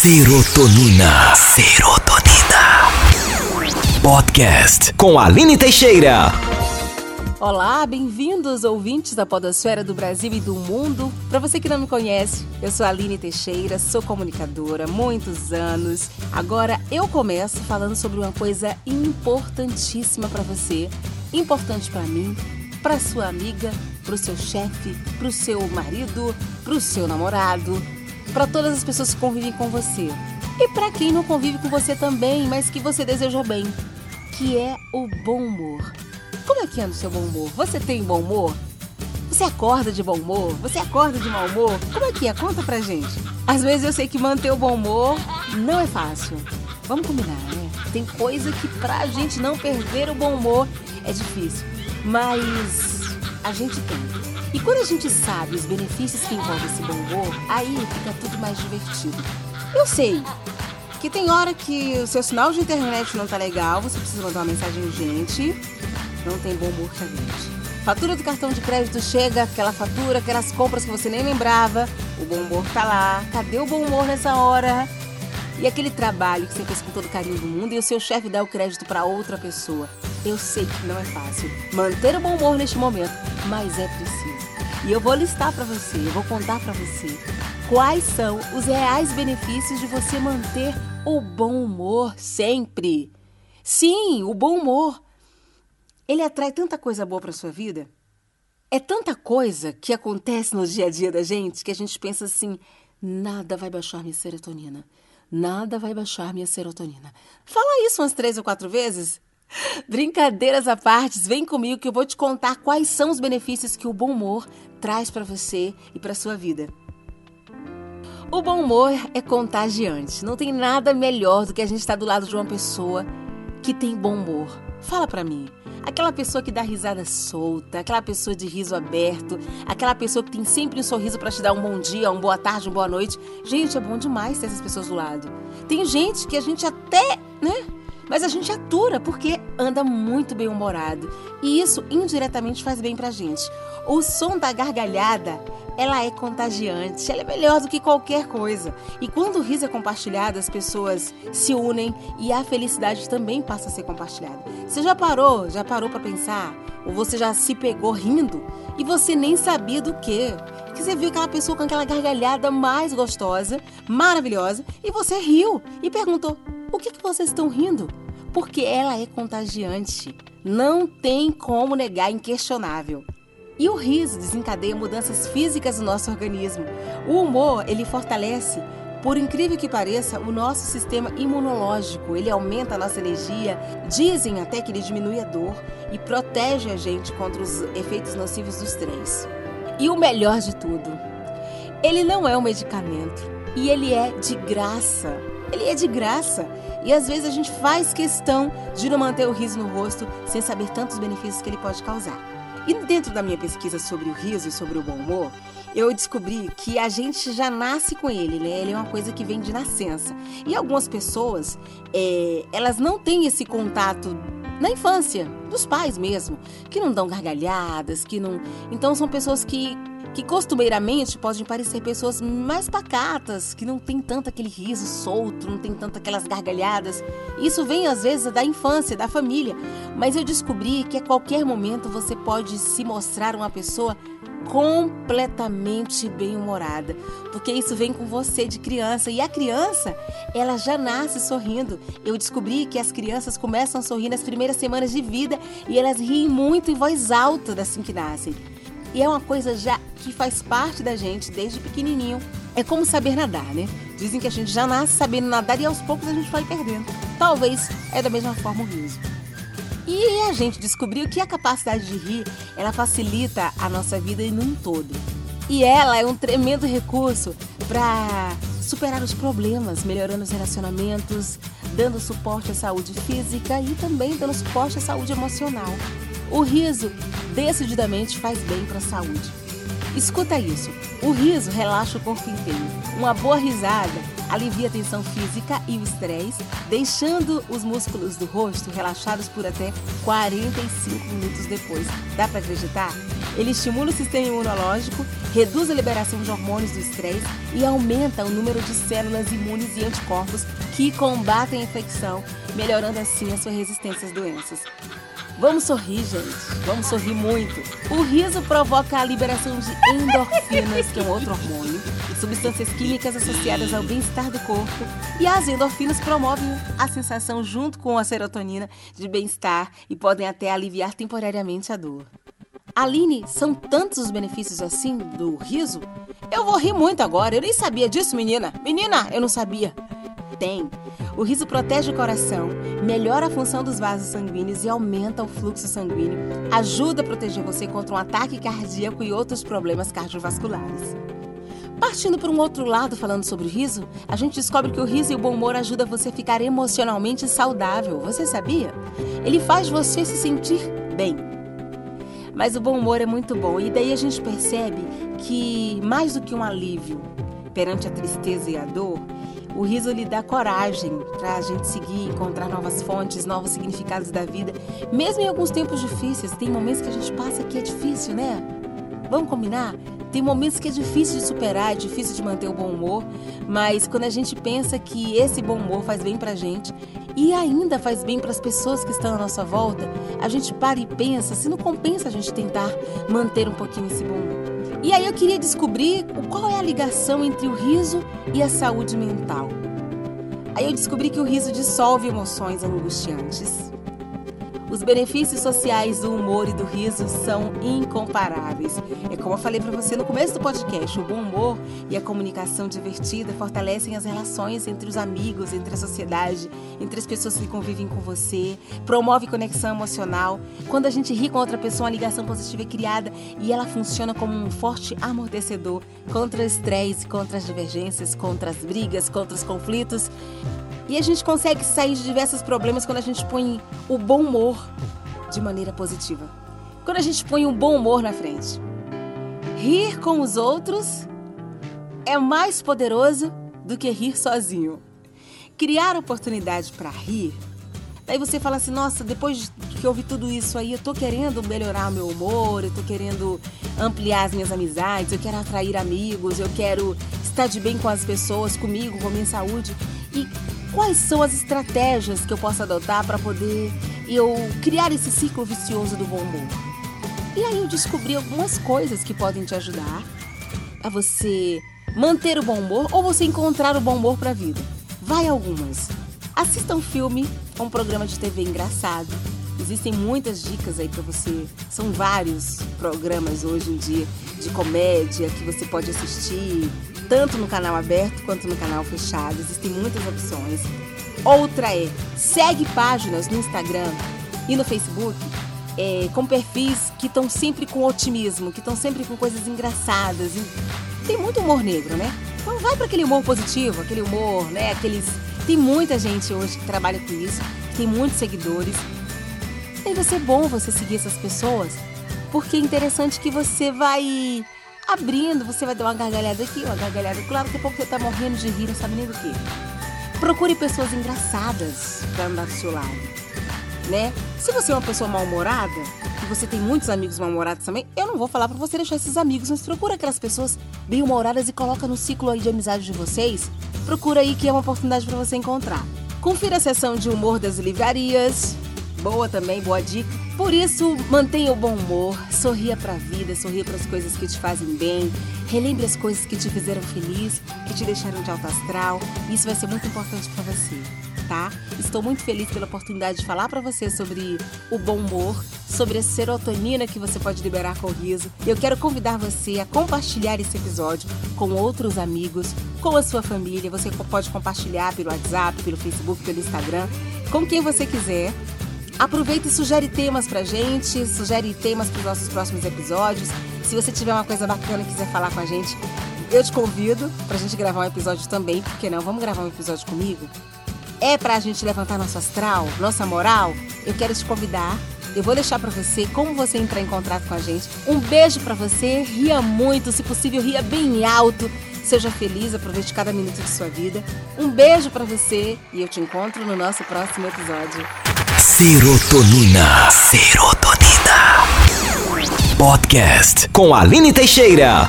Serotonina. Serotonina. Podcast com Aline Teixeira. Olá, bem-vindos ouvintes da Podosfera do Brasil e do mundo. Para você que não me conhece, eu sou a Aline Teixeira, sou comunicadora há muitos anos. Agora eu começo falando sobre uma coisa importantíssima para você, importante para mim, para sua amiga, para o seu chefe, para o seu marido, para o seu namorado, para todas as pessoas que convivem com você. E para quem não convive com você também, mas que você deseja bem, que é o bom humor. Como é que anda o seu bom humor? Você tem bom humor? Você acorda de bom humor? Você acorda de mau humor? Como é que é? Conta pra gente. Às vezes eu sei que manter o bom humor não é fácil. Vamos combinar, né? Tem coisa que pra gente não perder o bom humor é difícil. Mas a gente tem. E quando a gente sabe os benefícios que envolve esse bom humor, aí fica tudo mais divertido. Eu sei que tem hora que o seu sinal de internet não tá legal, você precisa mandar uma mensagem urgente, não tem bom humor que gente. Fatura do cartão de crédito chega, aquela fatura, aquelas compras que você nem lembrava, o bom humor tá lá. Cadê o bom humor nessa hora? E aquele trabalho que você fez com todo carinho do mundo e o seu chefe dá o crédito para outra pessoa. Eu sei que não é fácil manter o bom humor neste momento, mas é preciso. E eu vou listar para você, eu vou contar para você quais são os reais benefícios de você manter o bom humor sempre. Sim, o bom humor. Ele atrai tanta coisa boa para sua vida. É tanta coisa que acontece no dia a dia da gente que a gente pensa assim: nada vai baixar minha serotonina. Nada vai baixar minha serotonina. Fala isso umas três ou quatro vezes. Brincadeiras à parte, vem comigo que eu vou te contar quais são os benefícios que o bom humor traz para você e para sua vida. O bom humor é contagiante. Não tem nada melhor do que a gente estar do lado de uma pessoa que tem bom humor. Fala para mim. Aquela pessoa que dá risada solta, aquela pessoa de riso aberto, aquela pessoa que tem sempre um sorriso para te dar um bom dia, uma boa tarde, uma boa noite. Gente, é bom demais ter essas pessoas do lado. Tem gente que a gente até, né? Mas a gente atura porque anda muito bem humorado. E isso indiretamente faz bem pra gente. O som da gargalhada, ela é contagiante, ela é melhor do que qualquer coisa. E quando o riso é compartilhado, as pessoas se unem e a felicidade também passa a ser compartilhada. Você já parou, já parou para pensar? Ou você já se pegou rindo e você nem sabia do que? Que você viu aquela pessoa com aquela gargalhada mais gostosa, maravilhosa, e você riu e perguntou: o que, que vocês estão rindo? Porque ela é contagiante. Não tem como negar, inquestionável. E o riso desencadeia mudanças físicas no nosso organismo. O humor, ele fortalece, por incrível que pareça, o nosso sistema imunológico. Ele aumenta a nossa energia. Dizem até que ele diminui a dor e protege a gente contra os efeitos nocivos do estresse. E o melhor de tudo, ele não é um medicamento e ele é de graça. Ele é de graça. E às vezes a gente faz questão de não manter o riso no rosto sem saber tantos benefícios que ele pode causar. E dentro da minha pesquisa sobre o riso e sobre o bom humor, eu descobri que a gente já nasce com ele, né? Ele é uma coisa que vem de nascença. E algumas pessoas, é, elas não têm esse contato na infância, dos pais mesmo, que não dão gargalhadas, que não. Então são pessoas que que costumeiramente podem parecer pessoas mais pacatas, que não tem tanto aquele riso solto, não tem tanto aquelas gargalhadas. Isso vem às vezes da infância, da família. Mas eu descobri que a qualquer momento você pode se mostrar uma pessoa completamente bem-humorada, porque isso vem com você de criança e a criança, ela já nasce sorrindo. Eu descobri que as crianças começam a sorrir nas primeiras semanas de vida e elas riem muito em voz alta assim que nascem. E é uma coisa já que faz parte da gente desde pequenininho. É como saber nadar, né? Dizem que a gente já nasce sabendo nadar e aos poucos a gente vai perdendo. Talvez é da mesma forma o riso. E a gente descobriu que a capacidade de rir, ela facilita a nossa vida em um todo. E ela é um tremendo recurso para superar os problemas, melhorando os relacionamentos, dando suporte à saúde física e também dando suporte à saúde emocional. O riso decididamente faz bem para a saúde. Escuta isso. O riso relaxa o corpo inteiro. Uma boa risada alivia a tensão física e o estresse, deixando os músculos do rosto relaxados por até 45 minutos depois. Dá para acreditar? Ele estimula o sistema imunológico, reduz a liberação de hormônios do estresse e aumenta o número de células imunes e anticorpos que combatem a infecção, melhorando assim a sua resistência às doenças. Vamos sorrir, gente. Vamos sorrir muito. O riso provoca a liberação de endorfinas, que é um outro hormônio, substâncias químicas associadas ao bem-estar do corpo. E as endorfinas promovem a sensação, junto com a serotonina, de bem-estar e podem até aliviar temporariamente a dor. Aline, são tantos os benefícios assim do riso? Eu vou rir muito agora. Eu nem sabia disso, menina. Menina, eu não sabia. Tem. O riso protege o coração, melhora a função dos vasos sanguíneos e aumenta o fluxo sanguíneo. Ajuda a proteger você contra um ataque cardíaco e outros problemas cardiovasculares. Partindo para um outro lado, falando sobre o riso, a gente descobre que o riso e o bom humor ajudam você a ficar emocionalmente saudável. Você sabia? Ele faz você se sentir bem. Mas o bom humor é muito bom e daí a gente percebe que mais do que um alívio perante a tristeza e a dor, o riso lhe dá coragem para a gente seguir, encontrar novas fontes, novos significados da vida, mesmo em alguns tempos difíceis. Tem momentos que a gente passa que é difícil, né? Vamos combinar? Tem momentos que é difícil de superar, é difícil de manter o bom humor, mas quando a gente pensa que esse bom humor faz bem pra gente e ainda faz bem para as pessoas que estão à nossa volta, a gente para e pensa se não compensa a gente tentar manter um pouquinho esse bom humor. E aí eu queria descobrir qual é a ligação entre o riso e a saúde mental. Aí eu descobri que o riso dissolve emoções angustiantes. Os benefícios sociais do humor e do riso são incomparáveis. É como eu falei para você no começo do podcast, o bom humor e a comunicação divertida fortalecem as relações entre os amigos, entre a sociedade, entre as pessoas que convivem com você, promove conexão emocional. Quando a gente ri com outra pessoa, a ligação positiva é criada e ela funciona como um forte amortecedor contra o estresse, contra as divergências, contra as brigas, contra os conflitos. E a gente consegue sair de diversos problemas quando a gente põe o bom humor de maneira positiva. Quando a gente põe um bom humor na frente. Rir com os outros é mais poderoso do que rir sozinho. Criar oportunidade para rir. Daí você fala assim: nossa, depois que eu ouvi tudo isso aí, eu tô querendo melhorar o meu humor, eu tô querendo ampliar as minhas amizades, eu quero atrair amigos, eu quero estar de bem com as pessoas, comigo, com a minha saúde. E quais são as estratégias que eu posso adotar para poder eu criar esse ciclo vicioso do bom humor. E aí eu descobri algumas coisas que podem te ajudar a você manter o bom humor ou você encontrar o bom humor para a vida. Vai algumas. Assista um filme ou um programa de TV engraçado. Existem muitas dicas aí para você. São vários programas hoje em dia de comédia que você pode assistir, tanto no canal aberto quanto no canal fechado. Existem muitas opções. Outra é segue páginas no Instagram e no Facebook é, com perfis que estão sempre com otimismo, que estão sempre com coisas engraçadas. Tem muito humor negro, né? Então vai para aquele humor positivo, aquele humor, né? Aqueles tem muita gente hoje que trabalha com isso, tem muitos seguidores. E vai ser bom você seguir essas pessoas, porque é interessante que você vai abrindo, você vai dar uma gargalhada aqui, uma gargalhada lá, daqui a pouco você tá morrendo de rir, não sabe nem do que. Procure pessoas engraçadas para andar do seu lado, né? Se você é uma pessoa mal-humorada, e você tem muitos amigos mal-humorados também, eu não vou falar para você deixar esses amigos, mas procura aquelas pessoas bem-humoradas e coloca no ciclo aí de amizade de vocês. Procura aí que é uma oportunidade para você encontrar. Confira a seção de humor das livrarias, Boa também, boa dica. Por isso, mantenha o bom humor, sorria para a vida, sorria para as coisas que te fazem bem, relembre as coisas que te fizeram feliz, que te deixaram de alto astral. Isso vai ser muito importante para você, tá? Estou muito feliz pela oportunidade de falar para você sobre o bom humor, sobre a serotonina que você pode liberar com o riso. Eu quero convidar você a compartilhar esse episódio com outros amigos, com a sua família. Você pode compartilhar pelo WhatsApp, pelo Facebook, pelo Instagram, com quem você quiser. Aproveita e sugere temas pra gente, sugere temas para os nossos próximos episódios. Se você tiver uma coisa bacana e quiser falar com a gente, eu te convido pra gente gravar um episódio também, porque não? Vamos gravar um episódio comigo? É pra gente levantar nosso astral, nossa moral? Eu quero te convidar. Eu vou deixar para você como você entrar em contato com a gente. Um beijo para você, ria muito, se possível, ria bem alto. Seja feliz, aproveite cada minuto de sua vida. Um beijo para você e eu te encontro no nosso próximo episódio. Serotonina. Serotonina. Podcast com Aline Teixeira.